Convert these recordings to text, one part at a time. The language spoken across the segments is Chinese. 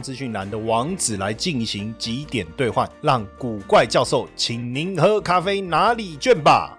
资讯栏的网址来进行几点兑换，让古怪教授请您喝咖啡哪里卷吧。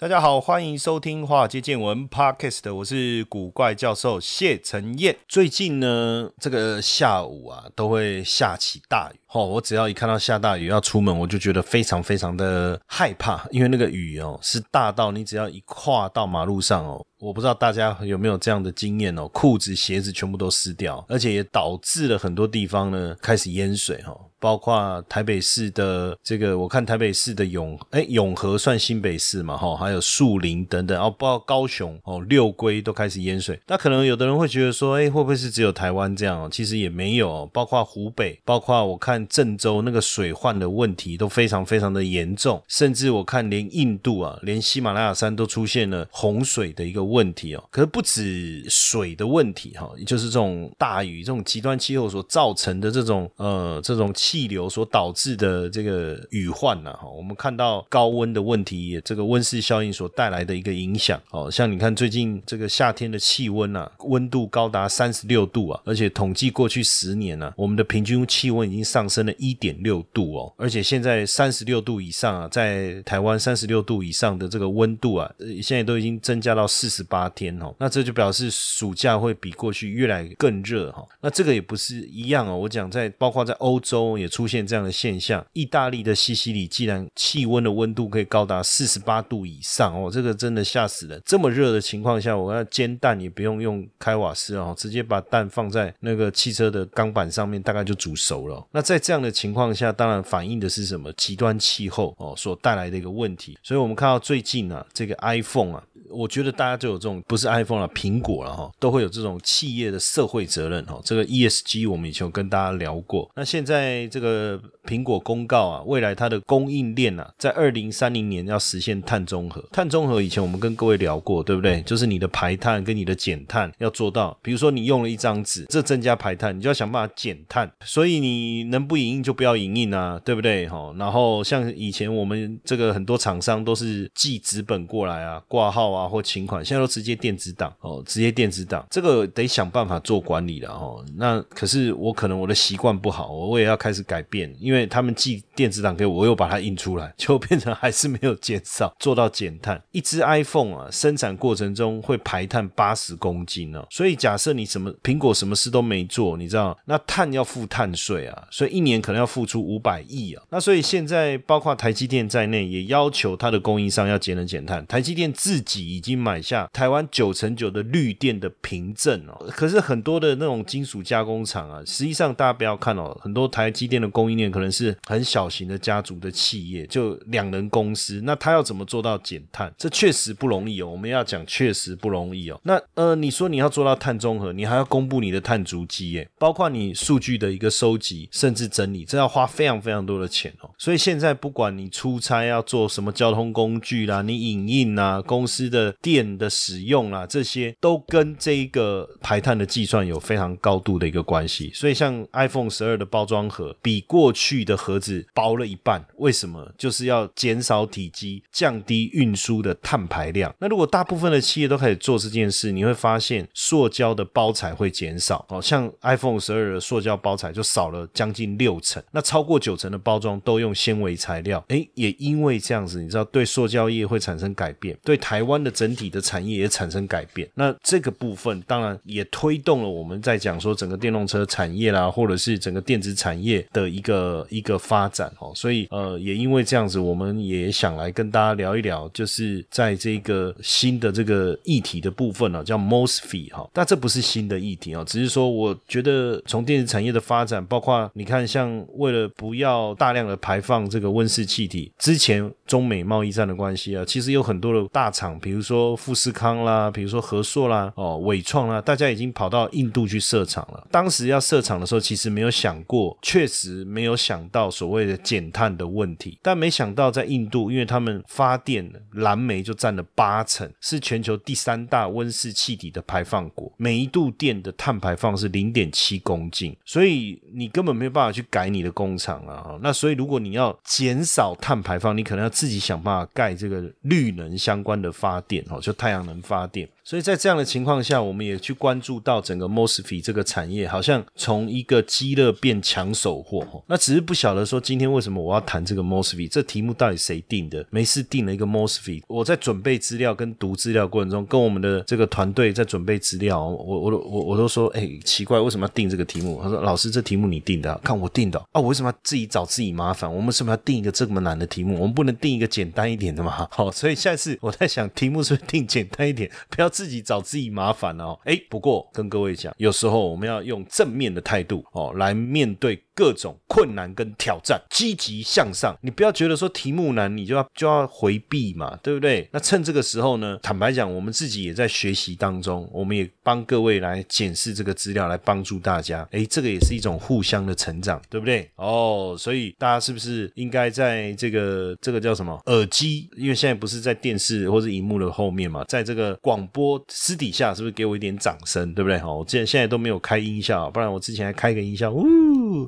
大家好，欢迎收听《华尔街见闻》Podcast，我是古怪教授谢承彦。最近呢，这个下午啊，都会下起大雨。哦，我只要一看到下大雨要出门，我就觉得非常非常的害怕，因为那个雨哦是大到你只要一跨到马路上哦，我不知道大家有没有这样的经验哦，裤子鞋子全部都湿掉，而且也导致了很多地方呢开始淹水哈。包括台北市的这个，我看台北市的永哎永和算新北市嘛哈，还有树林等等哦，包括高雄哦六龟都开始淹水。那可能有的人会觉得说，哎会不会是只有台湾这样？哦其实也没有，包括湖北，包括我看郑州那个水患的问题都非常非常的严重，甚至我看连印度啊，连喜马拉雅山都出现了洪水的一个问题哦。可是不止水的问题哈，也就是这种大雨、这种极端气候所造成的这种呃这种。气流所导致的这个雨患呢，哈，我们看到高温的问题，这个温室效应所带来的一个影响，哦，像你看最近这个夏天的气温啊，温度高达三十六度啊，而且统计过去十年呢，我们的平均气温已经上升了一点六度哦，而且现在三十六度以上啊，在台湾三十六度以上的这个温度啊，现在都已经增加到四十十八天哦，那这就表示暑假会比过去越来更热哈，那这个也不是一样哦，我讲在包括在欧洲。也出现这样的现象。意大利的西西里，既然气温的温度可以高达四十八度以上哦，这个真的吓死人。这么热的情况下，我要煎蛋也不用用开瓦斯哦，直接把蛋放在那个汽车的钢板上面，大概就煮熟了。那在这样的情况下，当然反映的是什么？极端气候哦所带来的一个问题。所以我们看到最近啊，这个 iPhone 啊。我觉得大家就有这种不是 iPhone 了，苹果了哈，都会有这种企业的社会责任哈。这个 ESG 我们以前有跟大家聊过。那现在这个苹果公告啊，未来它的供应链啊，在二零三零年要实现碳中和。碳中和以前我们跟各位聊过，对不对？就是你的排碳跟你的减碳要做到。比如说你用了一张纸，这增加排碳，你就要想办法减碳。所以你能不影印就不要影印啊，对不对？哈。然后像以前我们这个很多厂商都是寄纸本过来啊，挂号啊。啊，或请款，现在都直接电子档哦，直接电子档，这个得想办法做管理了哦。那可是我可能我的习惯不好，我也要开始改变，因为他们寄电子档给我，我又把它印出来，就变成还是没有减少，做到减碳。一只 iPhone 啊，生产过程中会排碳八十公斤哦，所以假设你什么苹果什么事都没做，你知道那碳要付碳税啊，所以一年可能要付出五百亿啊。那所以现在包括台积电在内，也要求它的供应商要节能减碳。台积电自己。已经买下台湾九成九的绿电的凭证哦，可是很多的那种金属加工厂啊，实际上大家不要看哦，很多台积电的供应链可能是很小型的家族的企业，就两人公司，那他要怎么做到减碳？这确实不容易哦。我们要讲确实不容易哦。那呃，你说你要做到碳中和，你还要公布你的碳足迹耶，包括你数据的一个收集，甚至整理，这要花非常非常多的钱哦。所以现在不管你出差要做什么交通工具啦，你影印啊，公司的。的电的使用啊，这些都跟这一个排碳的计算有非常高度的一个关系。所以，像 iPhone 十二的包装盒比过去的盒子薄了一半，为什么？就是要减少体积，降低运输的碳排量。那如果大部分的企业都开始做这件事，你会发现塑胶的包材会减少。哦，像 iPhone 十二的塑胶包材就少了将近六成，那超过九成的包装都用纤维材料。诶，也因为这样子，你知道对塑胶业会产生改变，对台湾的。整体的产业也产生改变，那这个部分当然也推动了我们在讲说整个电动车产业啦，或者是整个电子产业的一个一个发展哦。所以呃，也因为这样子，我们也想来跟大家聊一聊，就是在这个新的这个议题的部分呢，叫 MOSFET 哈。但这不是新的议题哦，只是说我觉得从电子产业的发展，包括你看，像为了不要大量的排放这个温室气体，之前中美贸易战的关系啊，其实有很多的大厂，比如说富士康啦，比如说和硕啦，哦，伟创啦，大家已经跑到印度去设厂了。当时要设厂的时候，其实没有想过，确实没有想想到所谓的减碳的问题。但没想到在印度，因为他们发电蓝煤就占了八成，是全球第三大温室气体的排放国，每一度电的碳排放是零点七公斤，所以你根本没有办法去改你的工厂啊。那所以如果你要减少碳排放，你可能要自己想办法盖这个绿能相关的发电哦，就太阳能发电。所以在这样的情况下，我们也去关注到整个 mosfet 这个产业，好像从一个鸡肋变抢手货。那只是不晓得说今天为什么我要谈这个 mosfet 这题目到底谁定的？没事定了一个 mosfet。我在准备资料跟读资料过程中，跟我们的这个团队在准备资料，我我我我都说，哎，奇怪，为什么要定这个题目？他说，老师，这题目你定的，看我定的啊，我为什么要自己找自己麻烦？我们是不是要定一个这么难的题目？我们不能定一个简单一点的吗？好，所以下次我在想，题目是不是定简单一点，不要自己找自己。麻烦哦，哎，不过跟各位讲，有时候我们要用正面的态度哦来面对。各种困难跟挑战，积极向上。你不要觉得说题目难，你就要就要回避嘛，对不对？那趁这个时候呢，坦白讲，我们自己也在学习当中，我们也帮各位来检视这个资料，来帮助大家。诶，这个也是一种互相的成长，对不对？哦，所以大家是不是应该在这个这个叫什么耳机？因为现在不是在电视或者荧幕的后面嘛，在这个广播私底下，是不是给我一点掌声，对不对？好，我现现在都没有开音效，不然我之前还开个音效，呜，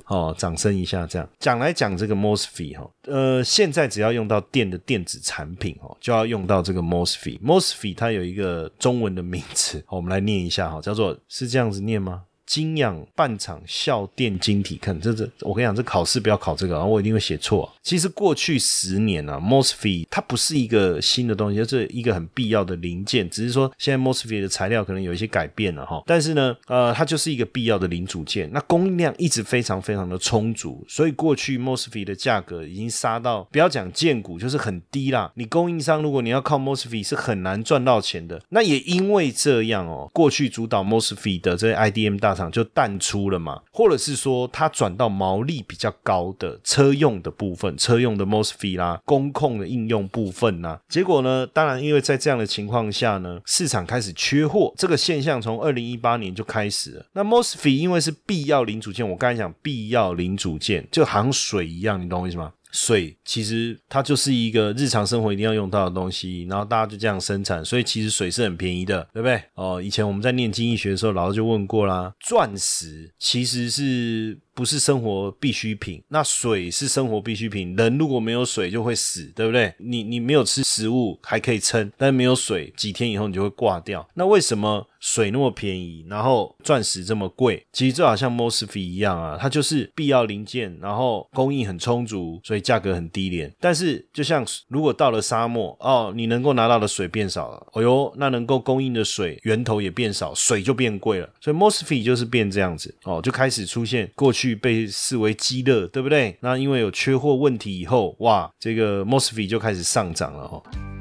哦，掌声一下，这样讲来讲这个 mosfet 哈，呃，现在只要用到电的电子产品哦，就要用到这个 mosfet。mosfet 它有一个中文的名词，我们来念一下哈，叫做是这样子念吗？晶氧半场效电晶体，看这这，我跟你讲，这考试不要考这个啊，我一定会写错。其实过去十年啊，mosfet 它不是一个新的东西，就是一个很必要的零件，只是说现在 mosfet 的材料可能有一些改变了哈。但是呢，呃，它就是一个必要的零组件。那供应量一直非常非常的充足，所以过去 mosfet 的价格已经杀到不要讲见股，就是很低啦。你供应商如果你要靠 mosfet 是很难赚到钱的。那也因为这样哦，过去主导 mosfet 的这些 IDM 大厂。就淡出了嘛，或者是说它转到毛利比较高的车用的部分，车用的 mosfet 啦，工控的应用部分呐。结果呢，当然因为在这样的情况下呢，市场开始缺货，这个现象从二零一八年就开始了。那 mosfet 因为是必要零组件，我刚才讲必要零组件，就好像水一样，你懂我意思吗？水其实它就是一个日常生活一定要用到的东西，然后大家就这样生产，所以其实水是很便宜的，对不对？哦，以前我们在念经济学的时候，老师就问过啦，钻石其实是。不是生活必需品，那水是生活必需品。人如果没有水就会死，对不对？你你没有吃食物还可以撑，但没有水，几天以后你就会挂掉。那为什么水那么便宜，然后钻石这么贵？其实就好像 mosfet 一样啊，它就是必要零件，然后供应很充足，所以价格很低廉。但是就像如果到了沙漠哦，你能够拿到的水变少了，哦哟，那能够供应的水源头也变少，水就变贵了。所以 mosfet 就是变这样子哦，就开始出现过去。去被视为鸡肋，对不对？那因为有缺货问题以后，哇，这个 mosfet 就开始上涨了哈。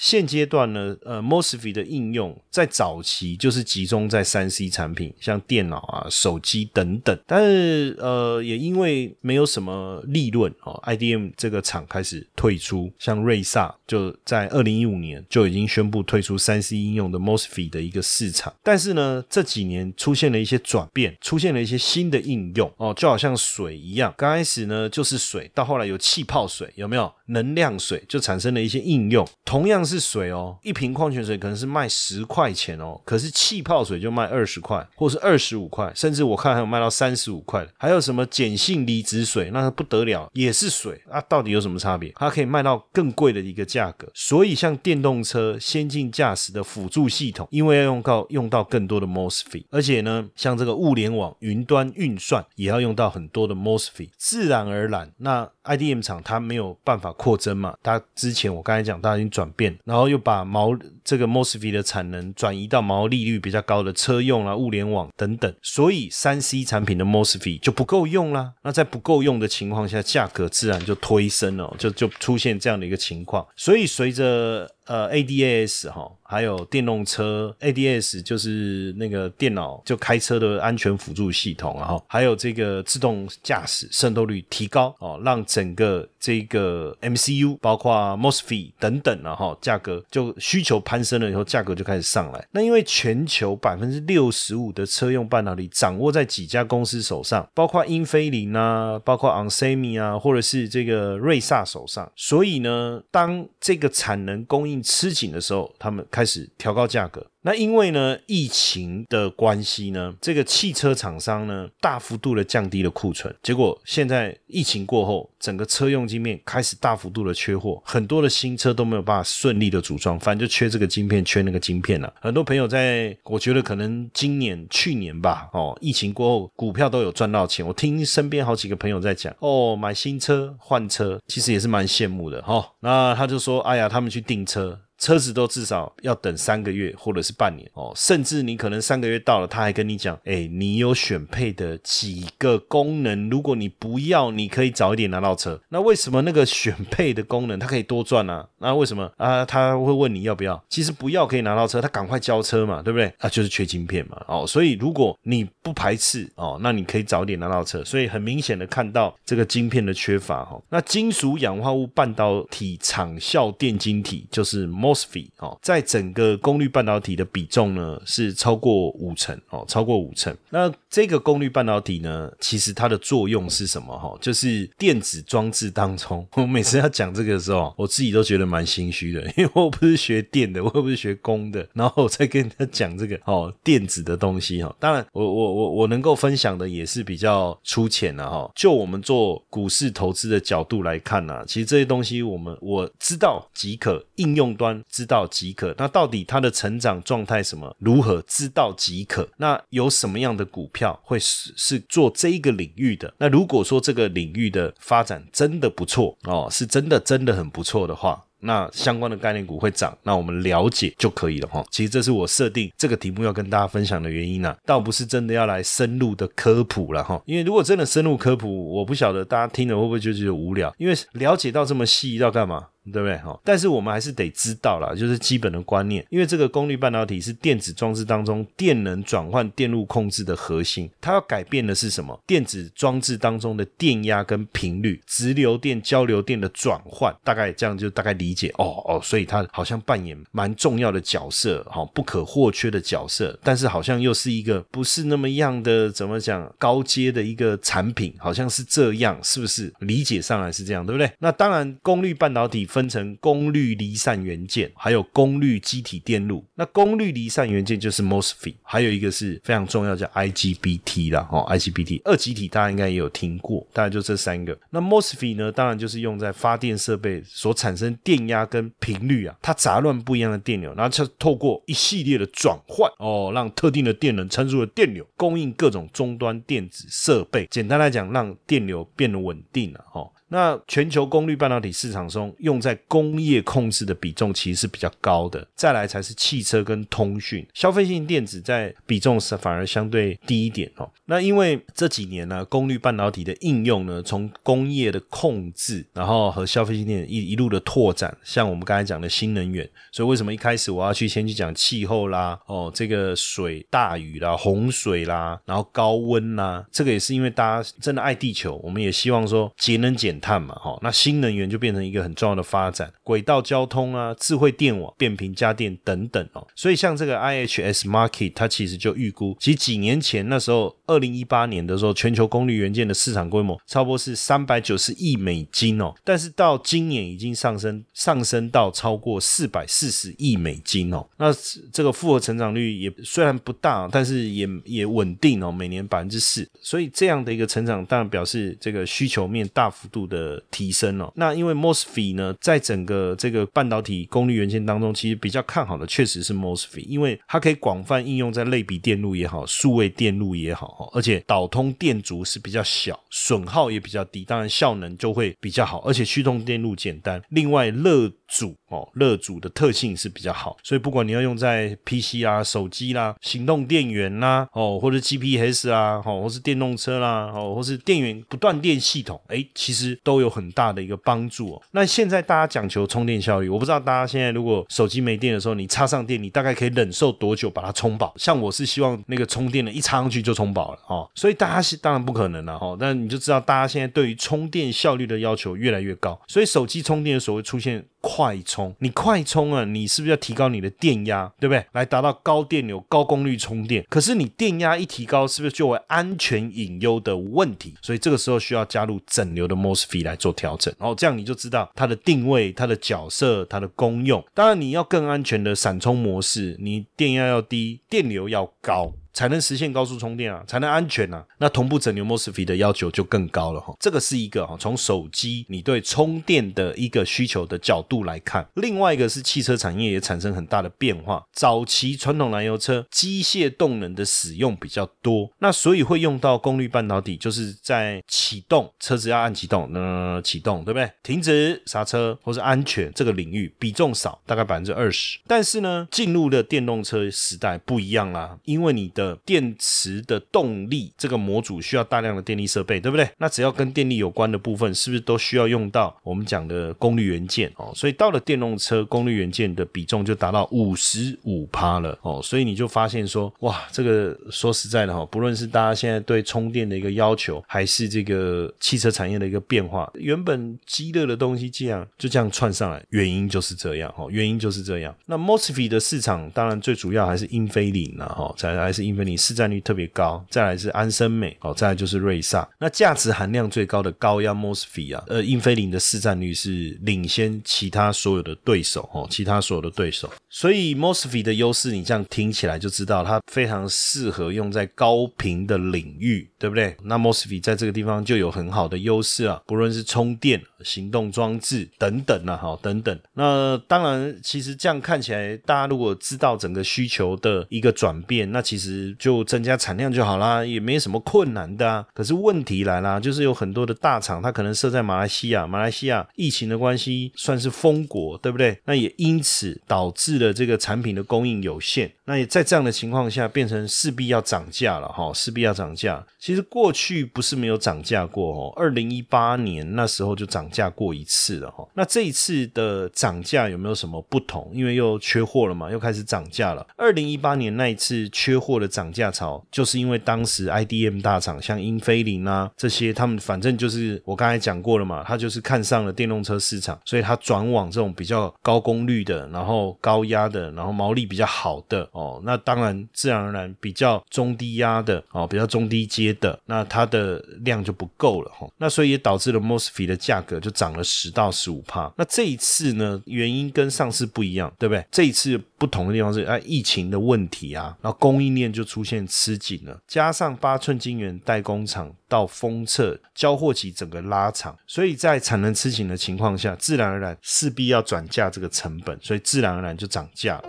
现阶段呢，呃，mosfet 的应用在早期就是集中在三 C 产品，像电脑啊、手机等等。但是，呃，也因为没有什么利润哦，IDM 这个厂开始退出。像瑞萨就在二零一五年就已经宣布退出三 C 应用的 mosfet 的一个市场。但是呢，这几年出现了一些转变，出现了一些新的应用哦，就好像水一样，刚开始呢就是水，到后来有气泡水，有没有？能量水就产生了一些应用。同样是水哦，一瓶矿泉水可能是卖十块钱哦，可是气泡水就卖二十块，或是二十五块，甚至我看还有卖到三十五块的。还有什么碱性离子水，那不得了，也是水啊，到底有什么差别？它可以卖到更贵的一个价格。所以像电动车先进驾驶的辅助系统，因为要用到用到更多的 MOSFET，而且呢，像这个物联网、云端运算也要用到很多的 MOSFET，自然而然，那 IDM 厂它没有办法扩增嘛？它之前我刚才讲，它已经转变，然后又把毛这个 MOSFET 的产能转移到毛利率比较高的车用啊、物联网等等，所以三 C 产品的 MOSFET 就不够用啦。那在不够用的情况下，价格自然就推升了，就就出现这样的一个情况。所以随着呃，ADAS 哈，还有电动车 ADS 就是那个电脑就开车的安全辅助系统，然后还有这个自动驾驶渗透率提高哦，让整个这个 MCU 包括 MOSFET 等等然后价格就需求攀升了以后，价格就开始上来。那因为全球百分之六十五的车用半导体掌握在几家公司手上，包括英飞凌啊，包括 onsemi 啊，或者是这个瑞萨手上，所以呢，当这个产能供应吃紧的时候，他们开始调高价格。那因为呢，疫情的关系呢，这个汽车厂商呢，大幅度的降低了库存。结果现在疫情过后，整个车用晶片开始大幅度的缺货，很多的新车都没有办法顺利的组装，反正就缺这个晶片，缺那个晶片了。很多朋友在，我觉得可能今年、去年吧，哦，疫情过后，股票都有赚到钱。我听身边好几个朋友在讲，哦，买新车换车，其实也是蛮羡慕的哈。那他就说，哎呀，他们去订车。车子都至少要等三个月或者是半年哦，甚至你可能三个月到了，他还跟你讲，哎，你有选配的几个功能，如果你不要，你可以早一点拿到车。那为什么那个选配的功能它可以多赚呢？那为什么啊？他会问你要不要？其实不要可以拿到车，他赶快交车嘛，对不对？啊，就是缺晶片嘛，哦，所以如果你不排斥哦，那你可以早一点拿到车。所以很明显的看到这个晶片的缺乏哈。那金属氧化物半导体场效电晶体就是。MOSFET 哦，在整个功率半导体的比重呢是超过五成哦，超过五成。那这个功率半导体呢，其实它的作用是什么哈？就是电子装置当中，我每次要讲这个的时候，我自己都觉得蛮心虚的，因为我不是学电的，我又不是学工的，然后我再跟他讲这个哦，电子的东西哈。当然，我我我我能够分享的也是比较粗浅的哈。就我们做股市投资的角度来看呢，其实这些东西我们我知道即可，应用端。知道即可，那到底它的成长状态什么如何？知道即可。那有什么样的股票会是是做这一个领域的？那如果说这个领域的发展真的不错哦，是真的真的很不错的话，那相关的概念股会涨，那我们了解就可以了哈。其实这是我设定这个题目要跟大家分享的原因呢，倒不是真的要来深入的科普了哈。因为如果真的深入科普，我不晓得大家听了会不会就觉得无聊？因为了解到这么细要干嘛？对不对哈？但是我们还是得知道啦，就是基本的观念，因为这个功率半导体是电子装置当中电能转换电路控制的核心，它要改变的是什么？电子装置当中的电压跟频率，直流电、交流电的转换，大概这样就大概理解哦哦，所以它好像扮演蛮重要的角色，哈，不可或缺的角色，但是好像又是一个不是那么样的怎么讲高阶的一个产品，好像是这样，是不是？理解上来是这样，对不对？那当然，功率半导体。分成功率离散元件，还有功率机体电路。那功率离散元件就是 MOSFET，还有一个是非常重要叫 IGBT 啦，哦，IGBT 二极体大家应该也有听过，大概就这三个。那 MOSFET 呢，当然就是用在发电设备所产生电压跟频率啊，它杂乱不一样的电流，然后就透过一系列的转换哦，让特定的电能参数的电流供应各种终端电子设备。简单来讲，让电流变得稳定了，哦。那全球功率半导体市场中用在工业控制的比重其实是比较高的，再来才是汽车跟通讯，消费性电子在比重是反而相对低一点哦。那因为这几年呢，功率半导体的应用呢，从工业的控制，然后和消费性电子一一路的拓展，像我们刚才讲的新能源，所以为什么一开始我要去先去讲气候啦，哦，这个水大雨啦、洪水啦，然后高温啦，这个也是因为大家真的爱地球，我们也希望说节能减。碳嘛，哈，那新能源就变成一个很重要的发展，轨道交通啊，智慧电网、变频家电等等哦。所以像这个 IHS Market，它其实就预估，其实几年前那时候，二零一八年的时候，全球功率元件的市场规模差不多是三百九十亿美金哦，但是到今年已经上升上升到超过四百四十亿美金哦。那这个复合成长率也虽然不大，但是也也稳定哦，每年百分之四。所以这样的一个成长，当然表示这个需求面大幅度的提升哦。那因为 MOSFET 呢，在整个这个半导体功率元件当中，其实比较看好的确实是 MOSFET，因为它可以广泛应用在类比电路也好，数位电路也好，而且导通电阻是比较小，损耗也比较低，当然效能就会比较好，而且驱动电路简单。另外热阻哦，热阻的特性是比较好，所以不管你要用在 PC 啊、手机啦、行动电源啦，哦，或者 GPS 啊，哦，或是电动车啦，哦，或是电源不断电系统，哎，其实都有很大的一个帮助哦。那现在大家讲求充电效率，我不知道大家现在如果手机没电的时候，你插上电，你大概可以忍受多久把它充饱？像我是希望那个充电的一插上去就充饱了哦，所以大家是当然不可能了哦，但你就知道大家现在对于充电效率的要求越来越高，所以手机充电的时候出现。快充，你快充啊，你是不是要提高你的电压，对不对？来达到高电流、高功率充电。可是你电压一提高，是不是就会安全隐忧的问题？所以这个时候需要加入整流的 MOSFET 来做调整，然后这样你就知道它的定位、它的角色、它的功用。当然，你要更安全的闪充模式，你电压要低，电流要高。才能实现高速充电啊，才能安全啊。那同步整流 MOSFET 的要求就更高了哈。这个是一个哈，从手机你对充电的一个需求的角度来看。另外一个是汽车产业也产生很大的变化。早期传统燃油车机械动能的使用比较多，那所以会用到功率半导体，就是在启动车子要按启动，那启动对不对？停止刹车或是安全这个领域比重少，大概百分之二十。但是呢，进入了电动车时代不一样啦，因为你的电池的动力，这个模组需要大量的电力设备，对不对？那只要跟电力有关的部分，是不是都需要用到我们讲的功率元件哦？所以到了电动车，功率元件的比重就达到五十五趴了哦。所以你就发现说，哇，这个说实在的哈，不论是大家现在对充电的一个要求，还是这个汽车产业的一个变化，原本激热的东西这样就这样串上来，原因就是这样哦，原因就是这样。那 MOSFET 的市场当然最主要还是英飞凌了哈，才还是英。你市占率特别高，再来是安森美，哦，再来就是瑞萨。那价值含量最高的高压 MOSFET 啊，呃，英飞凌的市占率是领先其他所有的对手，哦，其他所有的对手。所以 MOSFET 的优势，你这样听起来就知道，它非常适合用在高频的领域，对不对？那 MOSFET 在这个地方就有很好的优势啊，不论是充电、行动装置等等啊，哈，等等。那当然，其实这样看起来，大家如果知道整个需求的一个转变，那其实。就增加产量就好啦，也没什么困难的啊。可是问题来啦，就是有很多的大厂，它可能设在马来西亚，马来西亚疫情的关系算是封国，对不对？那也因此导致了这个产品的供应有限。那也在这样的情况下，变成势必要涨价了哈，势必要涨价。其实过去不是没有涨价过哦，二零一八年那时候就涨价过一次了哈。那这一次的涨价有没有什么不同？因为又缺货了嘛，又开始涨价了。二零一八年那一次缺货的涨价潮，就是因为当时 IDM 大厂像英飞凌啊这些，他们反正就是我刚才讲过了嘛，他就是看上了电动车市场，所以他转往这种比较高功率的，然后高压的，然后毛利比较好的。哦，那当然，自然而然比较中低压的哦，比较中低阶的，那它的量就不够了哈。那所以也导致了 MOSFET 的价格就涨了十到十五帕。那这一次呢，原因跟上次不一样，对不对？这一次不同的地方是啊，疫情的问题啊，然后供应链就出现吃紧了，加上八寸晶圆代工厂到封测交货期整个拉长，所以在产能吃紧的情况下，自然而然势必要转嫁这个成本，所以自然而然就涨价了。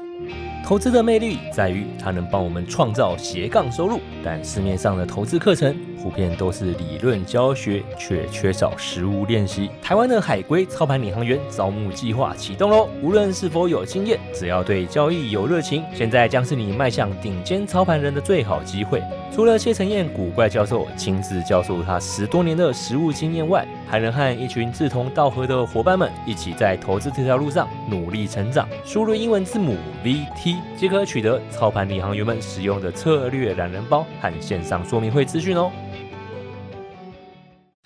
投资的魅力在于它能帮我们创造斜杠收入，但市面上的投资课程普遍都是理论教学，却缺少实物练习。台湾的海归操盘领航员招募计划启动喽！无论是否有经验，只要对交易有热情，现在将是你迈向顶尖操盘人的最好机会。除了谢承彦古怪教授亲自教授他十多年的实务经验外，还能和一群志同道合的伙伴们一起在投资这条路上努力成长。输入英文字母 VT 即可取得操盘领航员们使用的策略懒人包和线上说明会资讯哦。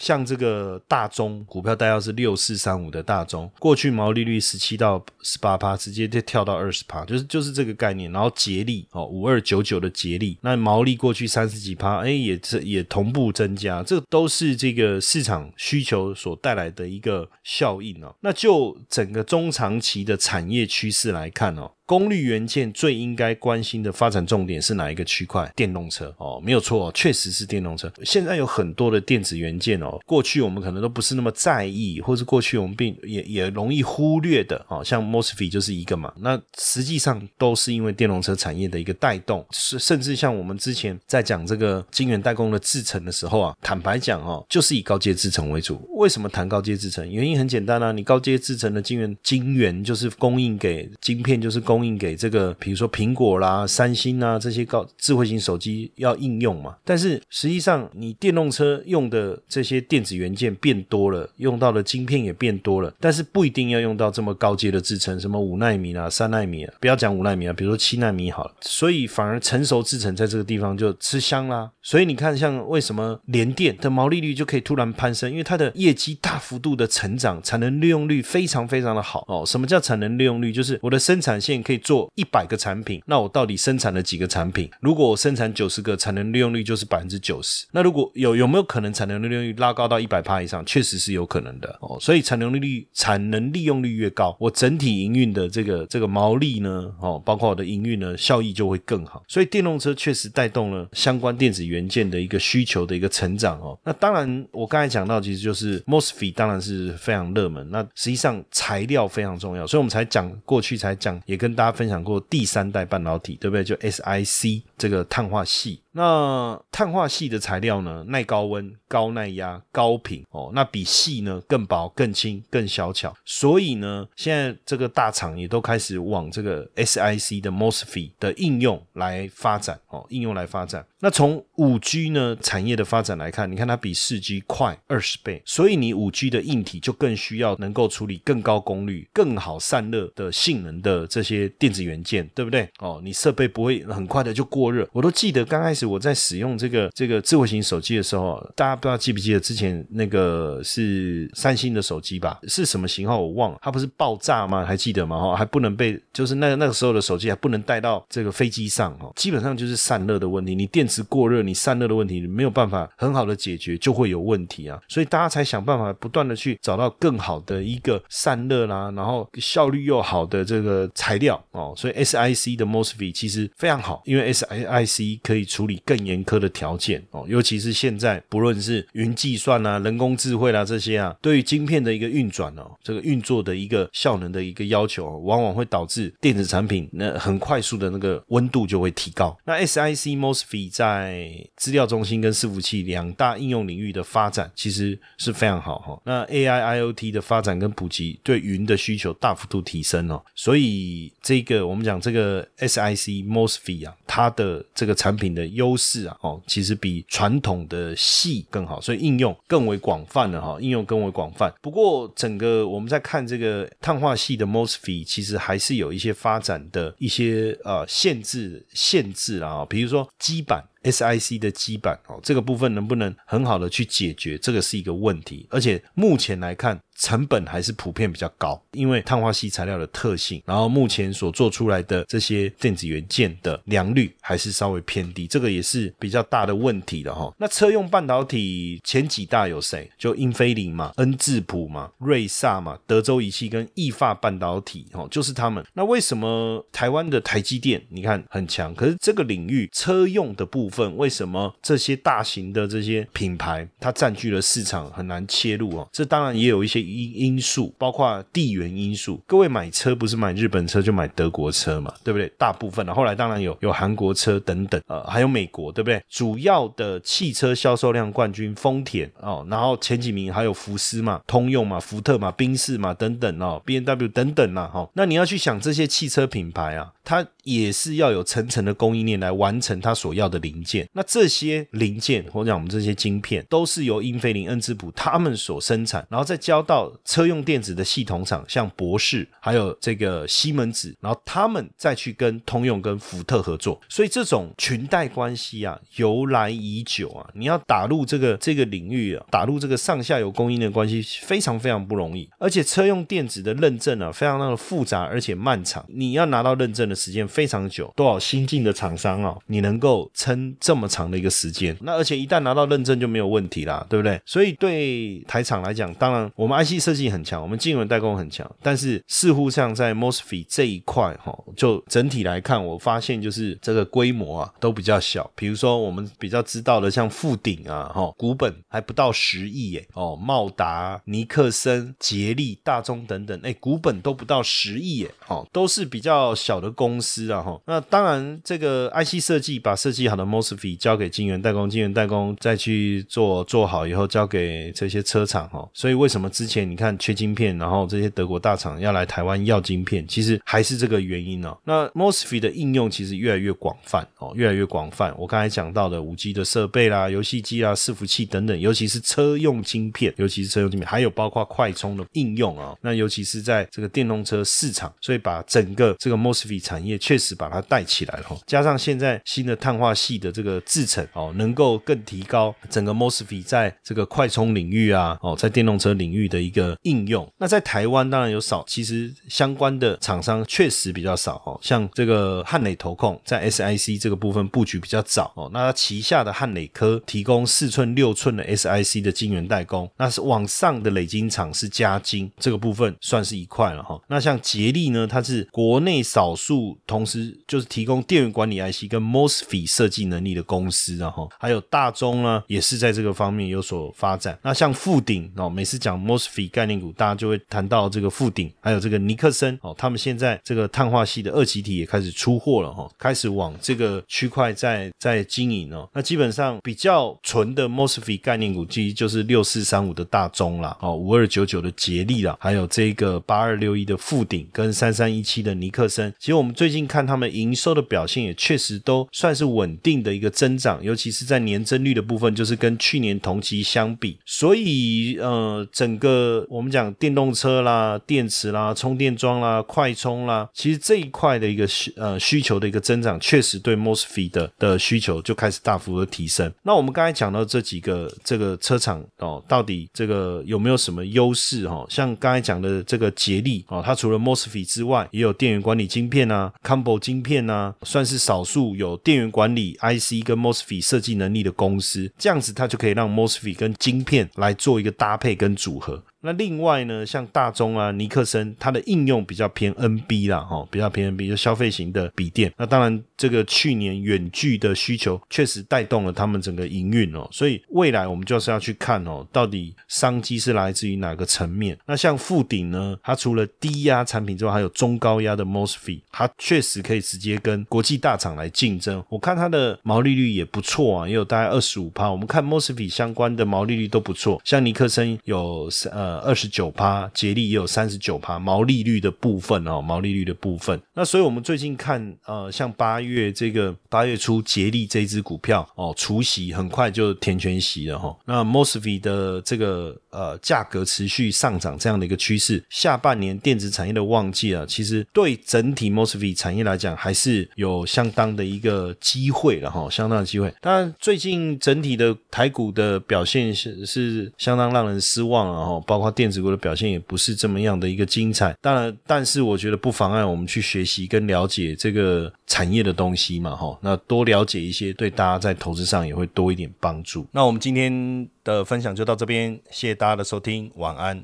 像这个大中股票代号是六四三五的大中，过去毛利率十七到十八趴，直接就跳到二十趴，就是就是这个概念。然后捷力哦，五二九九的捷力，那毛利过去三十几趴，哎，也是也同步增加，这都是这个市场需求所带来的一个效应哦。那就整个中长期的产业趋势来看哦。功率元件最应该关心的发展重点是哪一个区块？电动车哦，没有错，确实是电动车。现在有很多的电子元件哦，过去我们可能都不是那么在意，或是过去我们并也也容易忽略的哦，像 mosfet 就是一个嘛。那实际上都是因为电动车产业的一个带动，是甚至像我们之前在讲这个晶圆代工的制程的时候啊，坦白讲哦，就是以高阶制程为主。为什么谈高阶制程？原因很简单啊，你高阶制程的晶圆晶圆就是供应给晶片，就是供供应给这个，比如说苹果啦、三星啊这些高智慧型手机要应用嘛。但是实际上，你电动车用的这些电子元件变多了，用到的晶片也变多了，但是不一定要用到这么高阶的制程，什么五纳米啊、三纳米啊，不要讲五纳米啊，比如说七纳米好了。所以反而成熟制程在这个地方就吃香啦。所以你看，像为什么联电的毛利率就可以突然攀升？因为它的业绩大幅度的成长，产能利用率非常非常的好哦。什么叫产能利用率？就是我的生产线。可以做一百个产品，那我到底生产了几个产品？如果我生产九十个，产能利用率就是百分之九十。那如果有有没有可能产能利用率拉高到一百帕以上？确实是有可能的哦。所以产能利率产能利用率越高，我整体营运的这个这个毛利呢，哦，包括我的营运呢，效益就会更好。所以电动车确实带动了相关电子元件的一个需求的一个成长哦。那当然，我刚才讲到，其实就是 mosfet 当然是非常热门。那实际上材料非常重要，所以我们才讲过去才讲也跟。大家分享过第三代半导体，对不对？就 SiC 这个碳化系。那碳化系的材料呢，耐高温、高耐压、高频哦，那比细呢更薄、更轻、更小巧。所以呢，现在这个大厂也都开始往这个 SiC 的 mosfet 的应用来发展哦，应用来发展。那从五 G 呢产业的发展来看，你看它比四 G 快二十倍，所以你五 G 的硬体就更需要能够处理更高功率、更好散热的性能的这些电子元件，对不对？哦，你设备不会很快的就过热。我都记得刚开始。我在使用这个这个智慧型手机的时候，大家不知道记不记得之前那个是三星的手机吧？是什么型号我忘了，它不是爆炸吗？还记得吗？哈，还不能被就是那那个时候的手机还不能带到这个飞机上哈，基本上就是散热的问题，你电池过热，你散热的问题你没有办法很好的解决，就会有问题啊。所以大家才想办法不断的去找到更好的一个散热啦，然后效率又好的这个材料哦。所以 SiC 的 mosfet 其实非常好，因为 SiC 可以处理。更严苛的条件哦，尤其是现在不论是云计算啊、人工智慧啦这些啊，对于晶片的一个运转哦，这个运作的一个效能的一个要求，往往会导致电子产品那很快速的那个温度就会提高。那 SiC mosfet 在资料中心跟伺服器两大应用领域的发展其实是非常好哈。那 AI IoT 的发展跟普及，对云的需求大幅度提升哦，所以这个我们讲这个 SiC mosfet 啊，它的这个产品的优势啊，哦，其实比传统的细更好，所以应用更为广泛了哈，应用更为广泛。不过，整个我们在看这个碳化系的 mosfet，其实还是有一些发展的一些呃限制限制啊，比如说基板。SiC 的基板哦，这个部分能不能很好的去解决，这个是一个问题。而且目前来看，成本还是普遍比较高，因为碳化系材料的特性。然后目前所做出来的这些电子元件的良率还是稍微偏低，这个也是比较大的问题的哈。那车用半导体前几大有谁？就英飞凌嘛、恩智浦嘛、瑞萨嘛、德州仪器跟意法半导体哦，就是他们。那为什么台湾的台积电你看很强？可是这个领域车用的部分为什么这些大型的这些品牌它占据了市场很难切入哦？这当然也有一些因因素，包括地缘因素。各位买车不是买日本车就买德国车嘛，对不对？大部分的后来当然有有韩国车等等，呃，还有美国，对不对？主要的汽车销售量冠军丰田哦，然后前几名还有福斯嘛、通用嘛、福特嘛、宾士嘛等等哦，B N W 等等啦哈。那你要去想这些汽车品牌啊，它也是要有层层的供应链来完成它所要的零件。那这些零件或者讲我们这些晶片，都是由英飞凌、恩智浦他们所生产，然后再交到车用电子的系统厂，像博士还有这个西门子，然后他们再去跟通用跟福特合作。所以这种裙带关系啊，由来已久啊。你要打入这个这个领域啊，打入这个上下游供应链关系，非常非常不容易。而且车用电子的认证啊，非常的复杂而且漫长，你要拿到认证的时间非常久。多少新进的厂商啊，你能够撑这么长的一个时间？那而且一旦拿到认证就没有问题啦，对不对？所以对台厂来讲，当然我们 IC 设计很强，我们晶圆代工很强，但是似乎像在 MOSFET 这一块哈，就整体来看，我发现就是这个规模啊都比较小。比如说我们比较知道的，像富鼎啊，哈，股本还不到十亿耶，哦，茂达、尼克森、捷力、大中等等，哎，股本都不到十亿耶，哦，都是比较小的公司啊，哈。那当然，这个 IC 设计把设计好的 MOSFET 交给晶圆代工，晶圆代工再去做做好以后交给这些车厂，哈。所以为什么之前你看缺晶片，然后这些德国大厂要来台湾要晶片，其实还是这个原因哦。那 MOSFET 的应用其实越来越广泛哦，越来越广泛。我刚才讲到的五 G 的设备啦、游戏机啊、伺服器等等，尤其是车用晶片，尤其是车用晶片，还有包括快充的应用啊。那尤其是在这个电动车市场，所以把整个这个 MOSFET 产业确确实把它带起来了。加上现在新的碳化系的这个制程哦，能够更提高整个 MOSFET 在这个快充领域啊，哦，在电动车领域的一个应用。那在台湾当然有少，其实相关的厂商确实比较少哦。像这个汉磊投控在 SIC 这个部分布局比较早哦，那它旗下的汉磊科提供四寸、六寸的 SIC 的晶圆代工，那是往上的累晶厂是加晶这个部分算是一块了哈。那像捷力呢，它是国内少数同时就是提供电源管理 IC 跟 MOSFET 设计能力的公司，然后还有大中呢，也是在这个方面有所发展。那像富鼎哦，每次讲 MOSFET 概念股，大家就会谈到这个富鼎，还有这个尼克森哦，他们现在这个碳化系的二极体也开始出货了哈，开始往这个区块在在经营哦。那基本上比较纯的 MOSFET 概念股，其实就是六四三五的大中啦，哦，五二九九的捷力啦，还有这个八二六一的富鼎跟三三一七的尼克森。其实我们最近看他们营收的表现，也确实都算是稳定的一个增长，尤其是在年增率的部分，就是跟去年同期相比。所以呃，整个我们讲电动车啦、电池啦、充电桩啦、快充啦，其实这一块的一个需呃需求的一个增长，确实对 MOSFET 的的需求就开始大幅的提升。那我们刚才讲到这几个这个车厂哦，到底这个有没有什么优势哈？像刚才讲的这个捷力哦，它除了 MOSFET 之外，也有电源管理晶片啊，Combo 晶片啊，算是少数有电源管理 IC 跟 MOSFET 设计能力的公司。这样子它就可以让 MOSFET 跟晶片来做一个搭配跟组合。那另外呢，像大中啊、尼克森，它的应用比较偏 NB 啦，哈，比较偏 NB，就消费型的笔电。那当然，这个去年远距的需求确实带动了他们整个营运哦。所以未来我们就是要去看哦，到底商机是来自于哪个层面？那像富鼎呢，它除了低压产品之外，还有中高压的 MOSFET，它确实可以直接跟国际大厂来竞争。我看它的毛利率也不错啊，也有大概二十五趴。我们看 MOSFET 相关的毛利率都不错，像尼克森有呃。二十九趴，捷力也有三十九趴，毛利率的部分哦，毛利率的部分。那所以我们最近看，呃，像八月这个八月初，捷力这支股票哦，除息很快就填全息了哈。那 MOSFET 的这个呃价格持续上涨这样的一个趋势，下半年电子产业的旺季啊，其实对整体 MOSFET 产业来讲，还是有相当的一个机会了哈，相当的机会。当然，最近整体的台股的表现是是相当让人失望了哈，包括括。电子股的表现也不是这么样的一个精彩，当然，但是我觉得不妨碍我们去学习跟了解这个产业的东西嘛，哈，那多了解一些，对大家在投资上也会多一点帮助。那我们今天的分享就到这边，谢谢大家的收听，晚安。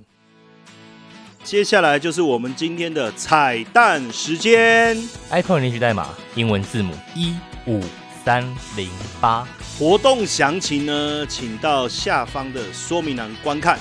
接下来就是我们今天的彩蛋时间，iPhone 领取代码英文字母一五三零八，活动详情呢，请到下方的说明栏观看。